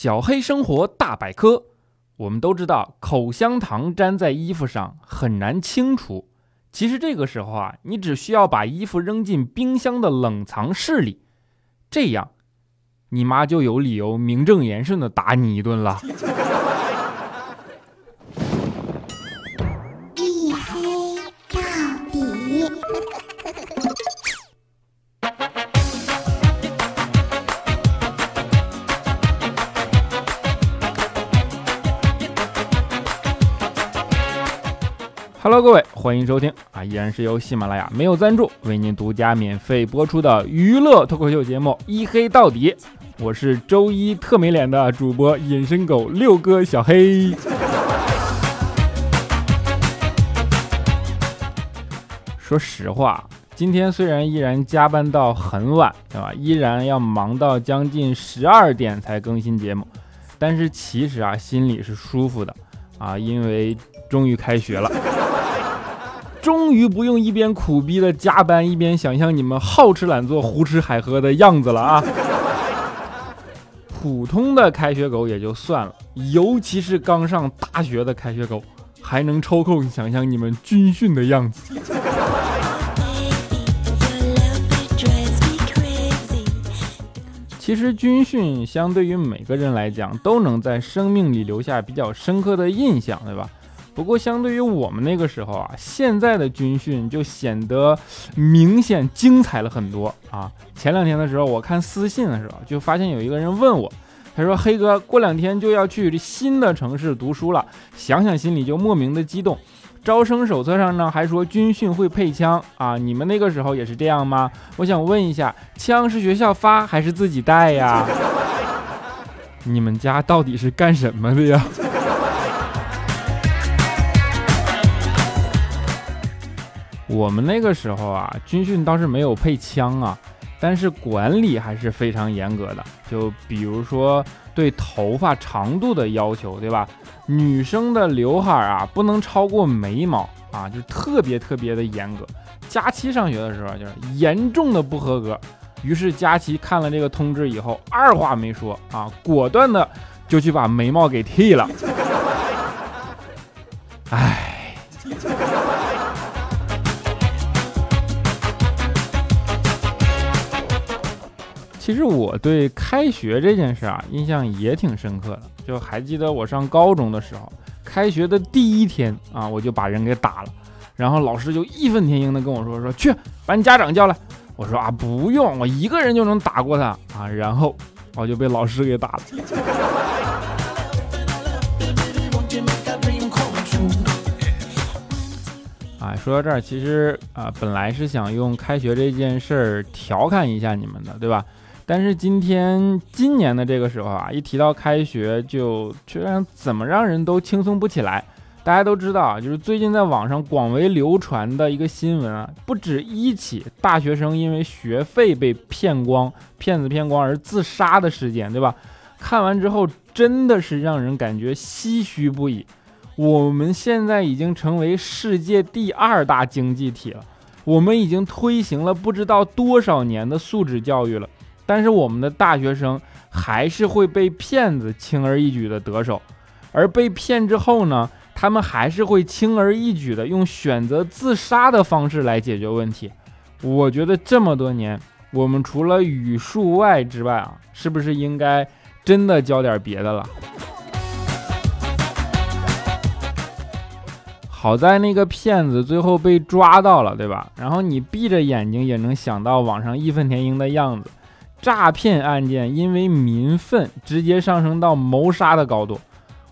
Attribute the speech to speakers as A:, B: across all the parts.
A: 小黑生活大百科，我们都知道口香糖粘在衣服上很难清除。其实这个时候啊，你只需要把衣服扔进冰箱的冷藏室里，这样，你妈就有理由名正言顺的打你一顿了。欢迎收听啊，依然是由喜马拉雅没有赞助为您独家免费播出的娱乐脱口秀节目《一黑到底》，我是周一特没脸的主播隐身狗六哥小黑。说实话，今天虽然依然加班到很晚，对吧？依然要忙到将近十二点才更新节目，但是其实啊，心里是舒服的啊，因为终于开学了。终于不用一边苦逼的加班，一边想象你们好吃懒做、胡吃海喝的样子了啊！普通的开学狗也就算了，尤其是刚上大学的开学狗，还能抽空想象你们军训的样子。其实军训相对于每个人来讲，都能在生命里留下比较深刻的印象，对吧？不过，相对于我们那个时候啊，现在的军训就显得明显精彩了很多啊！前两天的时候，我看私信的时候，就发现有一个人问我，他说：“黑哥，过两天就要去新的城市读书了，想想心里就莫名的激动。招生手册上呢还说军训会配枪啊，你们那个时候也是这样吗？我想问一下，枪是学校发还是自己带呀？你们家到底是干什么的呀？” 我们那个时候啊，军训倒是没有配枪啊，但是管理还是非常严格的。就比如说对头发长度的要求，对吧？女生的刘海啊不能超过眉毛啊，就特别特别的严格。佳琪上学的时候就是严重的不合格，于是佳琪看了这个通知以后，二话没说啊，果断的就去把眉毛给剃了。哎。其实我对开学这件事啊，印象也挺深刻的。就还记得我上高中的时候，开学的第一天啊，我就把人给打了，然后老师就义愤填膺的跟我说：“说去把你家长叫来。”我说：“啊，不用，我一个人就能打过他啊。”然后我就被老师给打了。啊，说到这儿，其实啊，本来是想用开学这件事儿调侃一下你们的，对吧？但是今天今年的这个时候啊，一提到开学，就却让怎么让人都轻松不起来。大家都知道啊，就是最近在网上广为流传的一个新闻啊，不止一起大学生因为学费被骗光、骗子骗光而自杀的事件，对吧？看完之后真的是让人感觉唏嘘不已。我们现在已经成为世界第二大经济体了，我们已经推行了不知道多少年的素质教育了。但是我们的大学生还是会被骗子轻而易举的得手，而被骗之后呢，他们还是会轻而易举的用选择自杀的方式来解决问题。我觉得这么多年，我们除了语数外之外啊，是不是应该真的教点别的了？好在那个骗子最后被抓到了，对吧？然后你闭着眼睛也能想到网上义愤填膺的样子。诈骗案件因为民愤直接上升到谋杀的高度，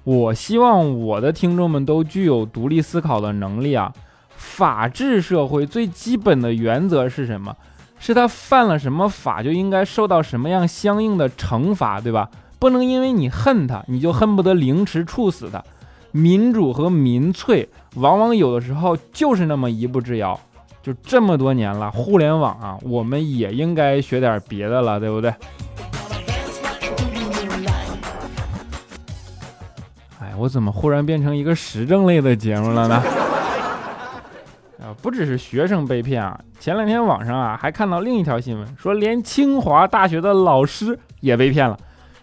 A: 我希望我的听众们都具有独立思考的能力啊！法治社会最基本的原则是什么？是他犯了什么法就应该受到什么样相应的惩罚，对吧？不能因为你恨他，你就恨不得凌迟处死他。民主和民粹往往有的时候就是那么一步之遥。就这么多年了，互联网啊，我们也应该学点别的了，对不对？哎，我怎么忽然变成一个时政类的节目了呢？啊，不只是学生被骗啊，前两天网上啊还看到另一条新闻，说连清华大学的老师也被骗了。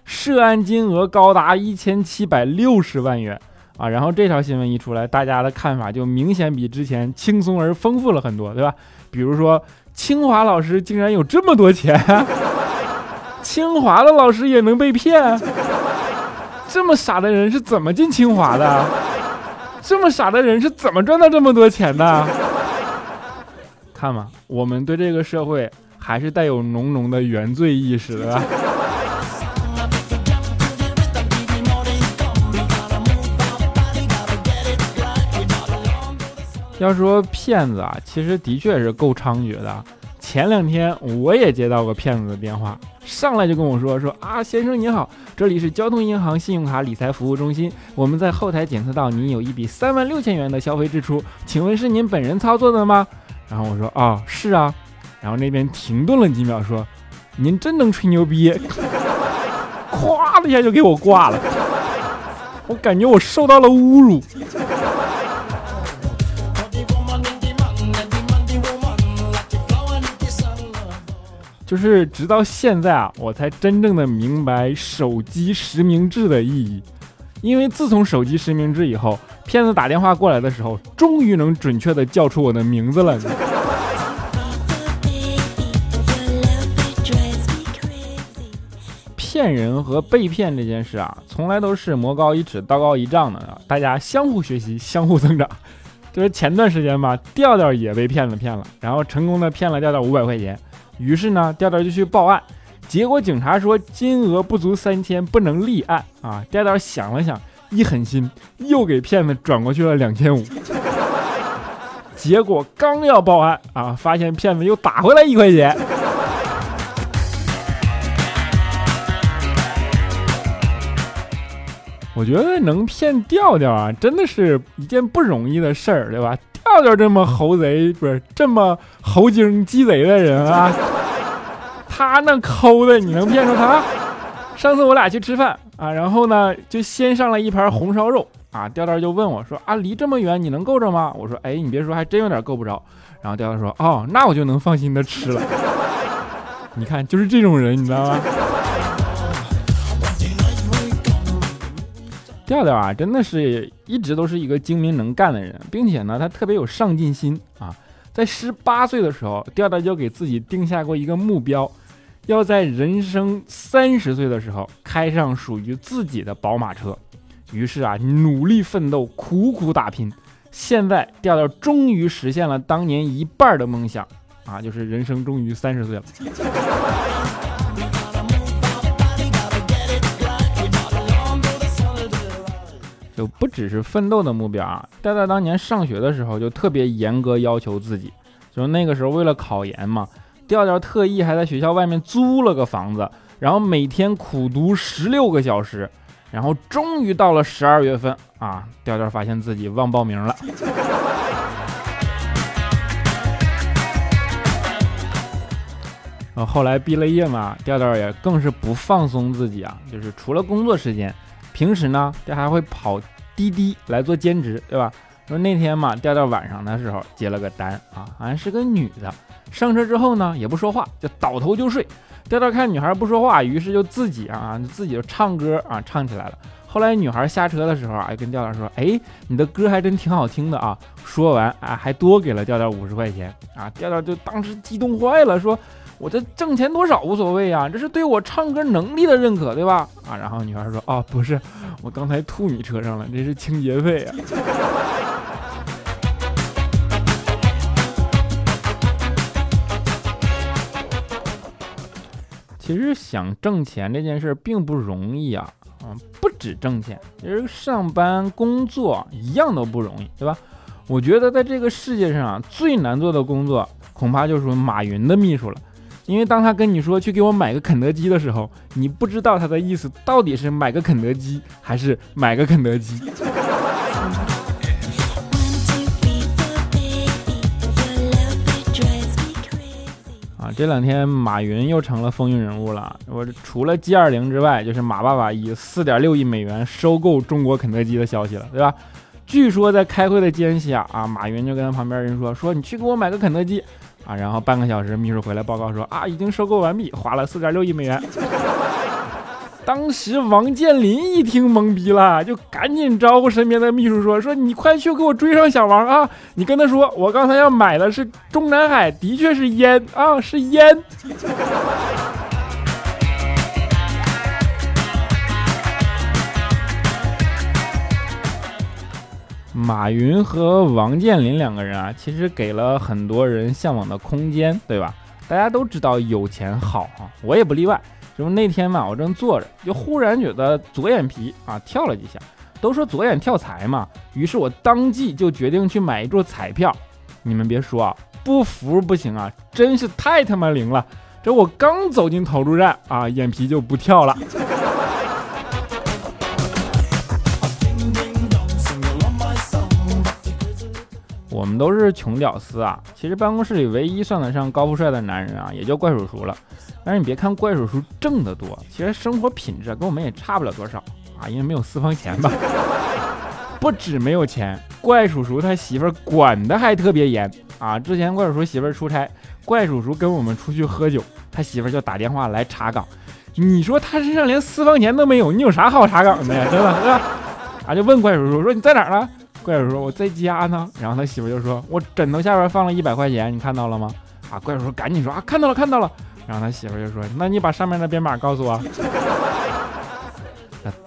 A: 涉案金额高达一千七百六十万元啊！然后这条新闻一出来，大家的看法就明显比之前轻松而丰富了很多，对吧？比如说，清华老师竟然有这么多钱，清华的老师也能被骗，这么傻的人是怎么进清华的？这么傻的人是怎么赚到这么多钱的？看嘛，我们对这个社会还是带有浓浓的原罪意识的。要说骗子啊，其实的确是够猖獗的。前两天我也接到过骗子的电话，上来就跟我说说啊，先生您好，这里是交通银行信用卡理财服务中心，我们在后台检测到您有一笔三万六千元的消费支出，请问是您本人操作的吗？然后我说啊，是啊。然后那边停顿了几秒，说您真能吹牛逼，咵的一下就给我挂了，我感觉我受到了侮辱。就是直到现在啊，我才真正的明白手机实名制的意义。因为自从手机实名制以后，骗子打电话过来的时候，终于能准确的叫出我的名字了。骗人和被骗这件事啊，从来都是魔高一尺，道高一丈的，大家相互学习，相互增长。就是前段时间吧，调调也被骗子骗了，然后成功的骗了调调五百块钱。于是呢，调调就去报案，结果警察说金额不足三千，不能立案啊。调调想了想，一狠心，又给骗子转过去了两千五。结果刚要报案啊，发现骗子又打回来一块钱。我觉得能骗调调啊，真的是一件不容易的事儿，对吧？调调这么猴贼，不是这么猴精鸡贼的人啊，他那抠的，你能骗着他？上次我俩去吃饭啊，然后呢，就先上了一盘红烧肉啊，调调就问我说：“啊，离这么远，你能够着吗？”我说：“哎，你别说，还真有点够不着。”然后调调说：“哦，那我就能放心的吃了。” 你看，就是这种人，你知道吗？调调啊，真的是一直都是一个精明能干的人，并且呢，他特别有上进心啊。在十八岁的时候，调调就给自己定下过一个目标，要在人生三十岁的时候开上属于自己的宝马车。于是啊，努力奋斗，苦苦打拼。现在调调终于实现了当年一半的梦想啊，就是人生终于三十岁了。就不只是奋斗的目标啊！戴戴当年上学的时候就特别严格要求自己，就是那个时候为了考研嘛，调调特意还在学校外面租了个房子，然后每天苦读十六个小时，然后终于到了十二月份啊，调调发现自己忘报名了。然后后来毕了业嘛，调调也更是不放松自己啊，就是除了工作时间。平时呢，这还会跑滴滴来做兼职，对吧？说那天嘛，调调晚上的时候接了个单啊，好像是个女的。上车之后呢，也不说话，就倒头就睡。调调看女孩不说话，于是就自己啊，自己就唱歌啊，唱起来了。后来女孩下车的时候啊，跟调调说：“哎，你的歌还真挺好听的啊。”说完啊，还多给了调调五十块钱啊。调调就当时激动坏了，说。我这挣钱多少无所谓呀，这是对我唱歌能力的认可，对吧？啊，然后女孩说：“啊，不是，我刚才吐你车上了，这是清洁费啊。”其实想挣钱这件事并不容易啊，啊，不止挣钱，其实上班工作一样都不容易，对吧？我觉得在这个世界上，最难做的工作恐怕就是马云的秘书了。因为当他跟你说去给我买个肯德基的时候，你不知道他的意思到底是买个肯德基还是买个肯德基。啊，这两天马云又成了风云人物了。我除了 G 二零之外，就是马爸爸以四点六亿美元收购中国肯德基的消息了，对吧？据说在开会的间隙啊，啊，马云就跟他旁边人说：“说你去给我买个肯德基。”啊，然后半个小时，秘书回来报告说啊，已经收购完毕，花了四点六亿美元。当时王健林一听懵逼了，就赶紧招呼身边的秘书说：“说你快去给我追上小王啊！你跟他说，我刚才要买的是中南海，的确是烟啊，是烟。”马云和王健林两个人啊，其实给了很多人向往的空间，对吧？大家都知道有钱好啊，我也不例外。就是那天嘛，我正坐着，就忽然觉得左眼皮啊跳了几下。都说左眼跳财嘛，于是我当即就决定去买一注彩票。你们别说啊，不服不行啊，真是太他妈灵了！这我刚走进投注站啊，眼皮就不跳了。我们都是穷屌丝啊！其实办公室里唯一算得上高富帅的男人啊，也就怪叔叔了。但是你别看怪叔叔挣得多，其实生活品质跟我们也差不了多少啊，因为没有私房钱吧。不止没有钱，怪叔叔他媳妇管的还特别严啊。之前怪叔叔媳妇出差，怪叔叔跟我们出去喝酒，他媳妇就打电话来查岗。你说他身上连私房钱都没有，你有啥好查岗的呀？对吧？对吧？啊，就问怪叔叔说你在哪儿呢？怪叔叔说我在家呢。然后他媳妇就说我枕头下边放了一百块钱，你看到了吗？啊，怪叔叔赶紧说啊看到了看到了。然后他媳妇就说：“那你把上面的编码告诉我。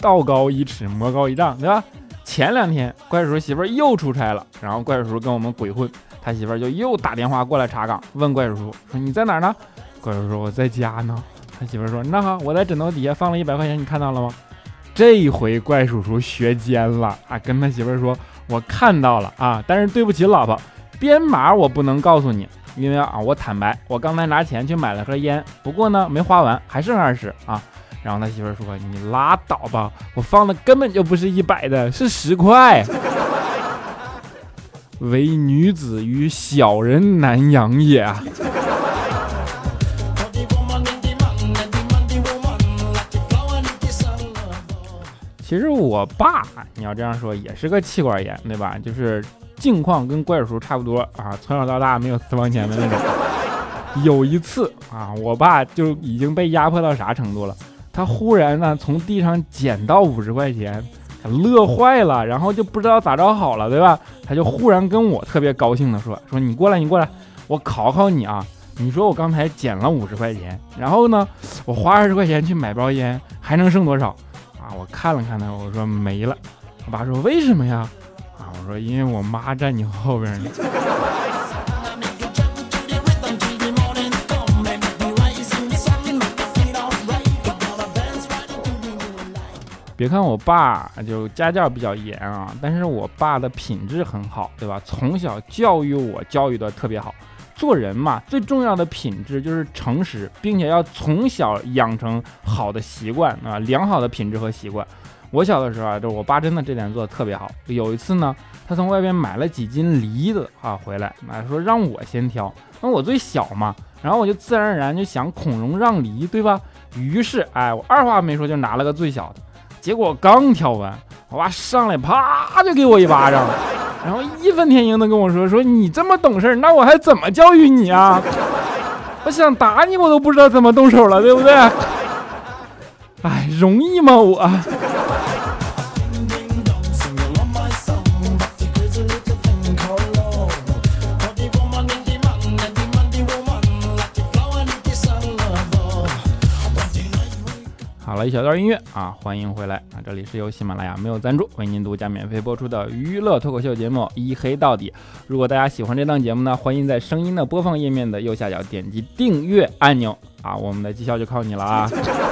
A: 道高一尺，魔高一丈，对吧？前两天怪叔叔媳妇又出差了，然后怪叔叔跟我们鬼混，他媳妇就又打电话过来查岗，问怪叔叔说你在哪儿呢？怪叔叔说我在家呢。他媳妇说那好，我在枕头底下放了一百块钱，你看到了吗？这回怪叔叔学奸了啊，跟他媳妇说我看到了啊，但是对不起老婆，编码我不能告诉你。”因为啊，我坦白，我刚才拿钱去买了盒烟，不过呢没花完，还剩二十啊。然后他媳妇说：“你拉倒吧，我放的根本就不是一百的，是十块。唯女子与小人难养也。”其实我爸，你要这样说，也是个气管炎，对吧？就是。境况跟怪叔叔差不多啊，从小到大没有私房钱的那种。有一次啊，我爸就已经被压迫到啥程度了？他忽然呢从地上捡到五十块钱，乐坏了，然后就不知道咋着好了，对吧？他就忽然跟我特别高兴的说：“说你过来，你过来，我考考你啊！你说我刚才捡了五十块钱，然后呢，我花二十块钱去买包烟，还能剩多少？啊？”我看了看他，我说没了。我爸说：“为什么呀？”啊我说，因为我妈在你后边呢。别看我爸就家教比较严啊，但是我爸的品质很好，对吧？从小教育我，教育的特别好。做人嘛，最重要的品质就是诚实，并且要从小养成好的习惯啊，良好的品质和习惯。我小的时候啊，就我爸真的这点做的特别好。有一次呢，他从外边买了几斤梨子啊回来，啊说让我先挑，那我最小嘛，然后我就自然而然就想孔融让梨，对吧？于是哎，我二话没说就拿了个最小的，结果刚挑完，我爸上来啪就给我一巴掌，然后义愤填膺的跟我说说你这么懂事，那我还怎么教育你啊？我想打你我都不知道怎么动手了，对不对？哎，容易吗我？好了一小段音乐啊，欢迎回来啊！这里是由喜马拉雅没有赞助为您独家免费播出的娱乐脱口秀节目《一黑到底》。如果大家喜欢这档节目呢，欢迎在声音的播放页面的右下角点击订阅按钮啊！我们的绩效就靠你了啊！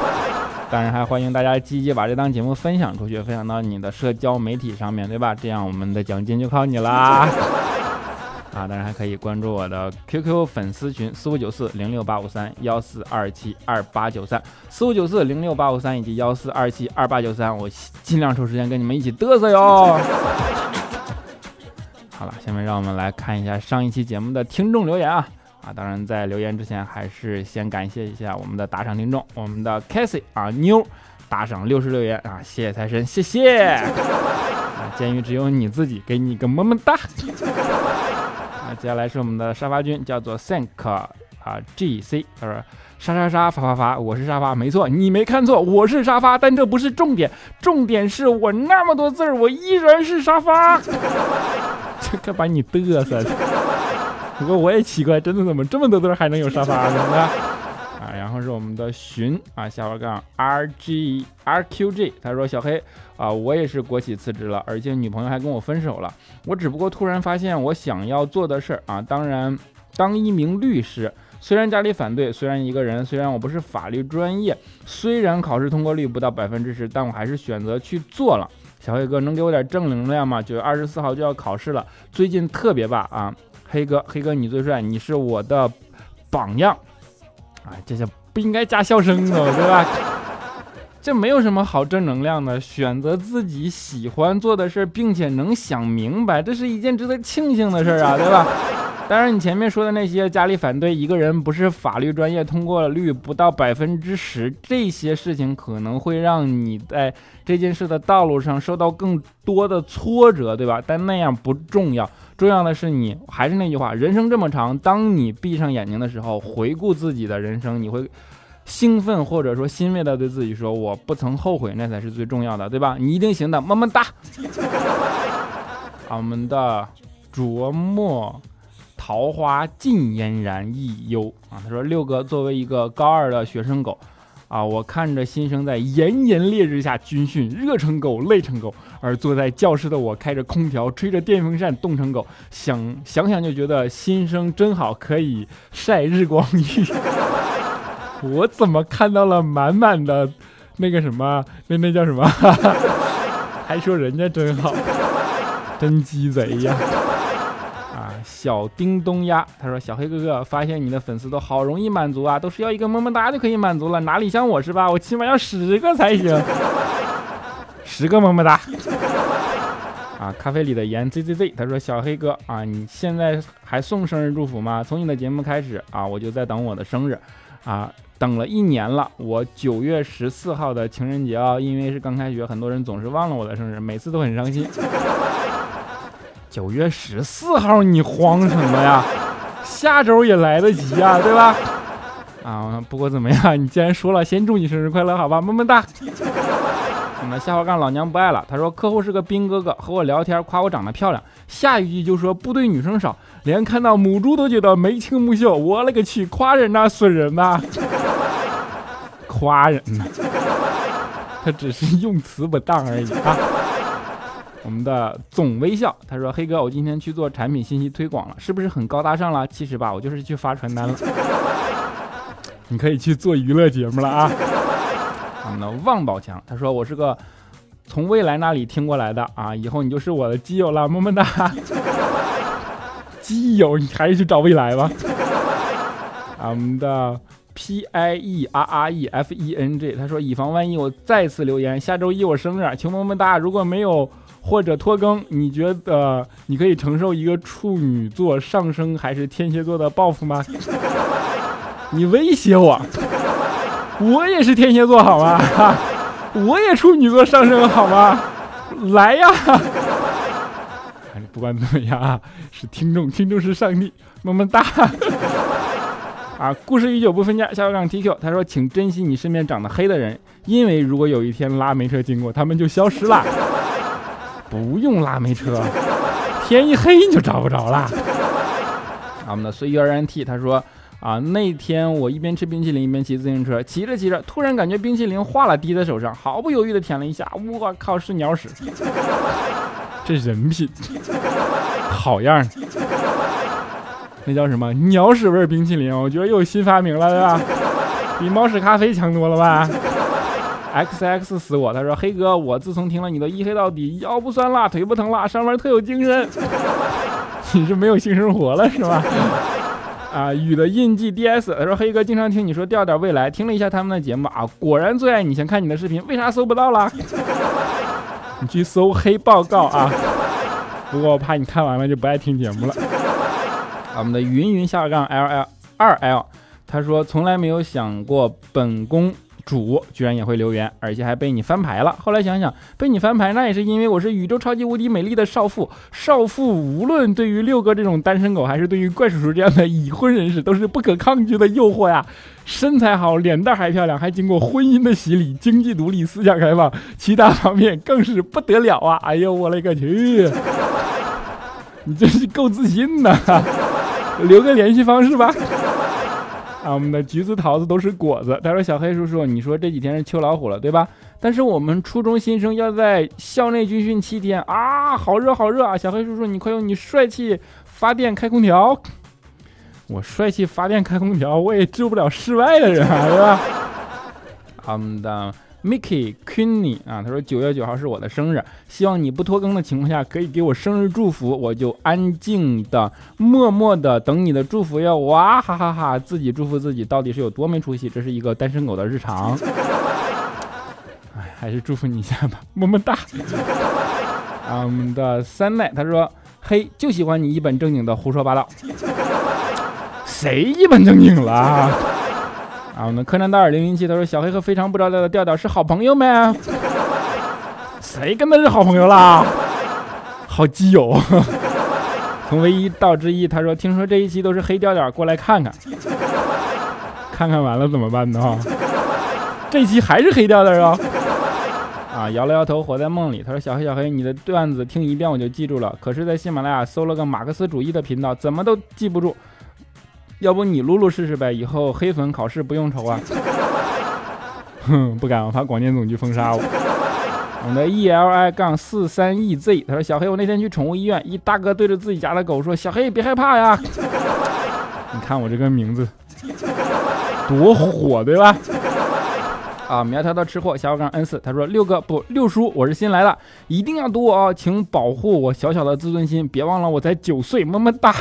A: 当然还欢迎大家积极把这档节目分享出去，分享到你的社交媒体上面对吧？这样我们的奖金就靠你啦！啊，当然还可以关注我的 QQ 粉丝群四五九四零六八五三幺四二七二八九三四五九四零六八五三以及幺四二七二八九三，我尽量抽时间跟你们一起嘚瑟哟。好了，下面让我们来看一下上一期节目的听众留言啊啊！当然在留言之前，还是先感谢一下我们的打赏听众，我们的 casey 啊妞打赏六十六元啊，谢谢财神，谢谢。啊，鉴于只有你自己，给你个么么哒。接下来是我们的沙发君，叫做 Thank 啊 G C，他说沙沙沙发发发，我是沙发，没错，你没看错，我是沙发，但这不是重点，重点是我那么多字儿，我依然是沙发，这可把你嘚瑟的。不过我也奇怪，真的怎么这么多字还能有沙发呢？然后是我们的寻啊下划杠 R G R Q G，他说小黑啊，我也是国企辞职了，而且女朋友还跟我分手了。我只不过突然发现我想要做的事儿啊，当然当一名律师。虽然家里反对，虽然一个人，虽然我不是法律专业，虽然考试通过率不到百分之十，但我还是选择去做了。小黑哥能给我点正能量吗？九月二十四号就要考试了，最近特别棒啊！黑哥，黑哥你最帅，你是我的榜样。哎，这些不应该加笑声的，对吧？这没有什么好正能量的。选择自己喜欢做的事，并且能想明白，这是一件值得庆幸的事啊，对吧？当然，你前面说的那些家里反对，一个人不是法律专业，通过率不到百分之十，这些事情可能会让你在这件事的道路上受到更多的挫折，对吧？但那样不重要，重要的是你还是那句话，人生这么长，当你闭上眼睛的时候，回顾自己的人生，你会兴奋或者说欣慰的对自己说：“我不曾后悔，那才是最重要的，对吧？”你一定行的，么么哒。我们的琢磨。桃花尽嫣然亦忧啊！他说：“六哥作为一个高二的学生狗啊，我看着新生在炎炎烈日下军训，热成狗，累成狗；而坐在教室的我，开着空调，吹着电风扇，冻成狗。想想想就觉得新生真好，可以晒日光浴。我怎么看到了满满的那个什么？那那叫什么？还说人家真好，真鸡贼呀！”啊小叮咚呀，他说：“小黑哥哥，发现你的粉丝都好容易满足啊，都是要一个么么哒就可以满足了，哪里像我是吧？我起码要十个才行，十个么么哒。”啊，咖啡里的盐 z z z，他说：“小黑哥啊，你现在还送生日祝福吗？从你的节目开始啊，我就在等我的生日，啊，等了一年了。我九月十四号的情人节啊，因为是刚开学，很多人总是忘了我的生日，每次都很伤心。”九月十四号，你慌什么呀？下周也来得及呀，对吧？啊，不过怎么样？你既然说了，先祝你生日快乐，好吧？么么哒。那么下滑杠老娘不爱了。他说客户是个兵哥哥，和我聊天夸我长得漂亮，下一句就说部队女生少，连看到母猪都觉得眉清目秀。我勒个去，夸人呐，损人呐！夸人呢，他只是用词不当而已啊。我们的总微笑，他说：“黑哥，我今天去做产品信息推广了，是不是很高大上了？其实吧，我就是去发传单了。你可以去做娱乐节目了啊。”我们的旺宝强，他说：“我是个从未来那里听过来的啊，以后你就是我的基友了，么么哒。基友，你还是去找未来吧。”我们的 P I E R R E F E N G，他说：“以防万一，我再次留言，下周一我生日，求么么哒。如果没有。”或者拖更，你觉得你可以承受一个处女座上升还是天蝎座的报复吗？你威胁我，我也是天蝎座好吗？我也处女座上升好吗？来呀！不管怎么样啊，是听众，听众是上帝，么么哒！啊，故事已久不分家，下个杠 TQ，他说，请珍惜你身边长得黑的人，因为如果有一天拉煤车经过，他们就消失了。不用拉煤车，天一黑你就找不着了。我们的随遇而安 T 他说啊，那天我一边吃冰淇淋一边骑自行车，骑着骑着，突然感觉冰淇淋化了，滴在手上，毫不犹豫的舔了一下，我靠，是鸟屎！这人品，好样的！那叫什么鸟屎味冰淇淋？我觉得又有新发明了，对吧？比猫屎咖啡强多了吧？X X 死我！他说：“黑哥，我自从听了你的一黑到底，腰不酸了，腿不疼了，上班特有精神。你是没有性生活了是吧？”啊，雨的印记 D S 他说：“黑哥经常听你说调调未来，听了一下他们的节目啊，果然最爱你。想看你的视频，为啥搜不到了？你去搜黑报告啊！不过我怕你看完了就不爱听节目了。”我们的云云下杠 L L 二 L 他说：“从来没有想过本宫。”主居然也会留言，而且还被你翻牌了。后来想想，被你翻牌那也是因为我是宇宙超级无敌美丽的少妇。少妇无论对于六哥这种单身狗，还是对于怪叔叔这样的已婚人士，都是不可抗拒的诱惑呀。身材好，脸蛋还漂亮，还经过婚姻的洗礼，经济独立，思想开放，其他方面更是不得了啊！哎呦，我勒个去！你真是够自信的，留个联系方式吧。啊，我们的橘子桃子都是果子。他说：“小黑叔叔，你说这几天是秋老虎了，对吧？但是我们初中新生要在校内军训七天啊，好热好热啊！小黑叔叔，你快用你帅气发电开空调。我帅气发电开空调，我也治不了室外的人啊，对吧？我们的。” Mickey Queenie 啊，他说九月九号是我的生日，希望你不拖更的情况下可以给我生日祝福，我就安静的、默默的等你的祝福哟。哇哈哈哈，自己祝福自己到底是有多没出息？这是一个单身狗的日常。哎，还是祝福你一下吧，么么哒。啊，我们的三奈他说，嘿，就喜欢你一本正经的胡说八道。谁一本正经了？啊，我们柯南道尔零零七他说小黑和非常不着调的调调是好朋友吗？谁跟他是好朋友啦？好基友。从唯一到之一，他说听说这一期都是黑调调，过来看看。看看完了怎么办呢？这一期还是黑调调啊？啊，摇了摇头，活在梦里。他说小黑小黑，你的段子听一遍我就记住了，可是在喜马拉雅搜了个马克思主义的频道，怎么都记不住。要不你撸撸试试呗，以后黑粉考试不用愁啊。哼，不敢，我怕广电总局封杀我。我们的 E L I 杠四三 E Z，他说小黑，我那天去宠物医院，一大哥对着自己家的狗说：“小黑别害怕呀。”你看我这个名字多火，对吧？啊，苗条的吃货，小杠 N 四，他说六哥不六叔，我是新来的，一定要读我哦，请保护我小小的自尊心，别忘了我才九岁，么么哒。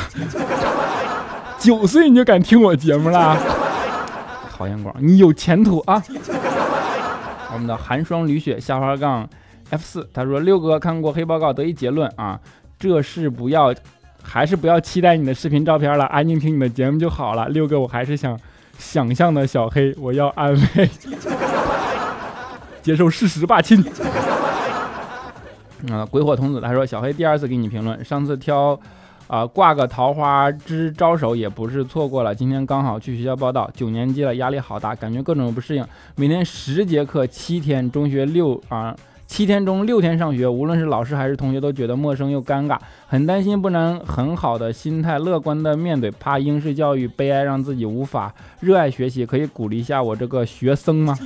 A: 九岁你就敢听我节目了？好眼光，你有前途啊！我们的寒霜雨雪下滑杠 F 四，他说六哥看过黑报告得一结论啊，这是不要，还是不要期待你的视频照片了，安静听你的节目就好了。六哥，我还是想想象的小黑，我要安慰，接受事实吧，亲。啊，鬼火童子他说小黑第二次给你评论，上次挑。啊，挂个桃花枝招手也不是错过了。今天刚好去学校报道，九年级了，压力好大，感觉各种不适应。每天十节课，七天，中学六啊，七天中六天上学，无论是老师还是同学都觉得陌生又尴尬，很担心不能很好的心态乐观的面对，怕应试教育悲哀让自己无法热爱学习。可以鼓励一下我这个学生吗？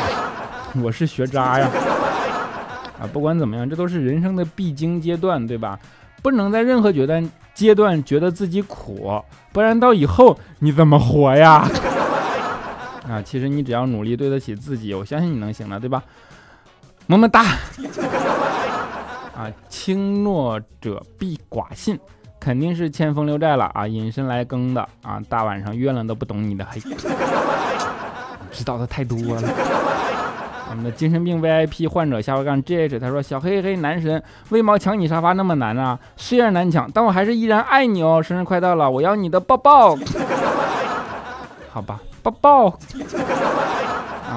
A: 我是学渣呀！啊，不管怎么样，这都是人生的必经阶段，对吧？不能在任何阶段阶段觉得自己苦，不然到以后你怎么活呀？啊，其实你只要努力对得起自己，我相信你能行的，对吧？么么哒！啊，轻诺者必寡信，肯定是欠风流债了啊！隐身来更的啊，大晚上月亮都不懂你的黑，知道的太多了。我们的精神病 VIP 患者下回杠 GH，他说：“小黑黑男神，为毛抢你沙发那么难啊？虽然难抢，但我还是依然爱你哦。生日快到了，我要你的抱抱。好吧，抱抱。”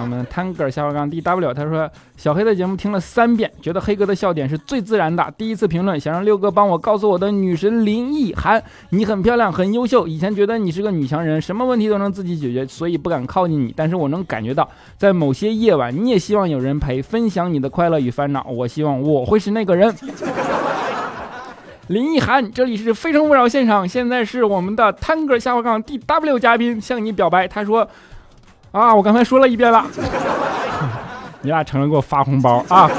A: 我们 Tanger 下划杠 DW，他说小黑的节目听了三遍，觉得黑哥的笑点是最自然的。第一次评论，想让六哥帮我告诉我的女神林奕涵，你很漂亮，很优秀。以前觉得你是个女强人，什么问题都能自己解决，所以不敢靠近你。但是我能感觉到，在某些夜晚，你也希望有人陪，分享你的快乐与烦恼。我希望我会是那个人。林奕涵，这里是非诚勿扰现场，现在是我们的 Tanger 下划杠 DW 嘉宾向你表白，他说。啊！我刚才说了一遍了，你俩承认给我发红包啊！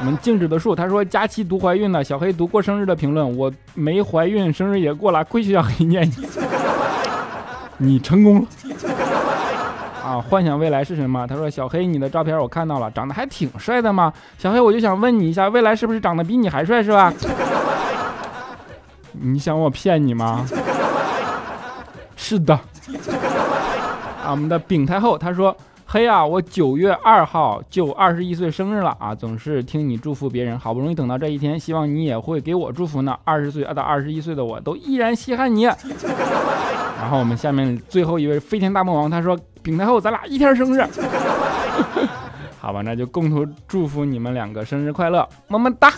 A: 我们静止的树，他说佳期读怀孕了，小黑读过生日的评论，我没怀孕，生日也过了，跪求小黑念一次，你成功了啊！幻想未来是什么？他说小黑，你的照片我看到了，长得还挺帅的嘛。小黑，我就想问你一下，未来是不是长得比你还帅是吧？你想我骗你吗？是的。我们的丙太后，她说：“嘿啊，我九月二号就二十一岁生日了啊，总是听你祝福别人，好不容易等到这一天，希望你也会给我祝福呢。二十岁到二十一岁的我都依然稀罕你。”然后我们下面最后一位飞天大魔王，他说丙太后，咱俩一天生日。好吧，那就共同祝福你们两个生日快乐，么么哒。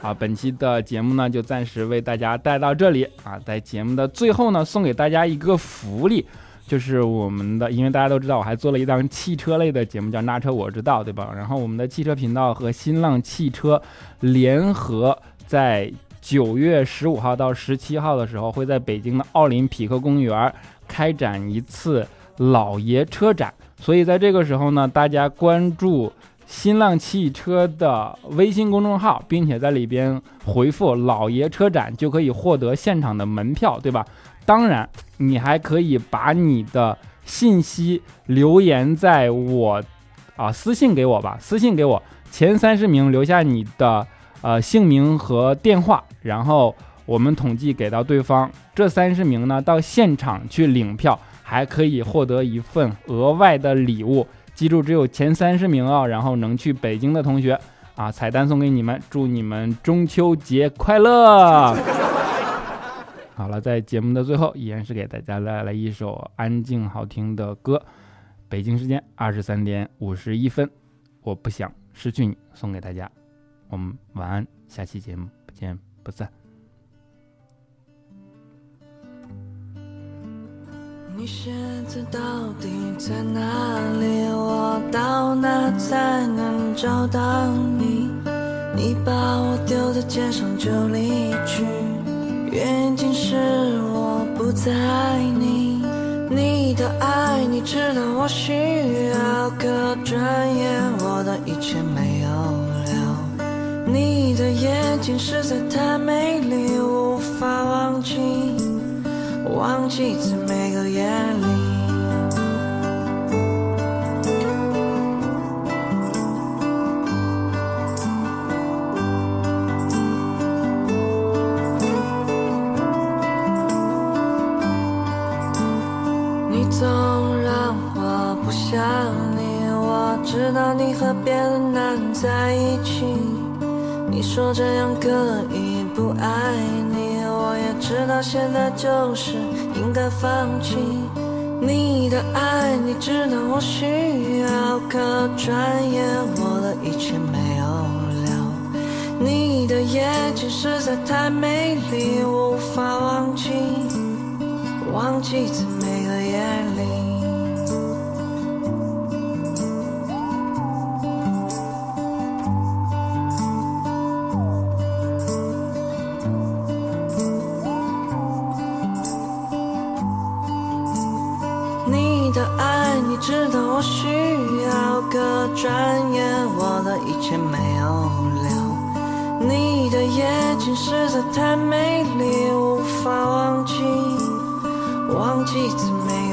A: 好，本期的节目呢就暂时为大家带到这里啊，在节目的最后呢，送给大家一个福利，就是我们的，因为大家都知道我还做了一档汽车类的节目，叫《那车我知道》，对吧？然后我们的汽车频道和新浪汽车联合在九月十五号到十七号的时候，会在北京的奥林匹克公园开展一次老爷车展。所以在这个时候呢，大家关注新浪汽车的微信公众号，并且在里边回复“老爷车展”，就可以获得现场的门票，对吧？当然，你还可以把你的信息留言在我啊私信给我吧，私信给我前三十名留下你的呃姓名和电话，然后我们统计给到对方。这三十名呢，到现场去领票。还可以获得一份额外的礼物，记住只有前三十名啊，然后能去北京的同学啊，彩蛋送给你们，祝你们中秋节快乐！好了，在节目的最后，依然是给大家带来一首安静好听的歌，北京时间二十三点五十一分，我不想失去你，送给大家，我们晚安，下期节目不见不散。
B: 你现在到底在哪里？我到哪才能找到你？你把我丢在街上就离去，眼睛是我不在意你的爱，你知道我需要，可转眼我的一切没有了。你的眼睛实在太美丽，无法忘记。忘记在每个夜你和别的男人在一起，你说这样可以不爱你。我也知道现在就是应该放弃你的爱，你知道我需要，可转眼我的一切没有了。你的眼睛实在太美丽，我无法忘记，忘记在每转眼我的一切没有了。你的眼睛实在太美丽，无法忘记，忘记自美。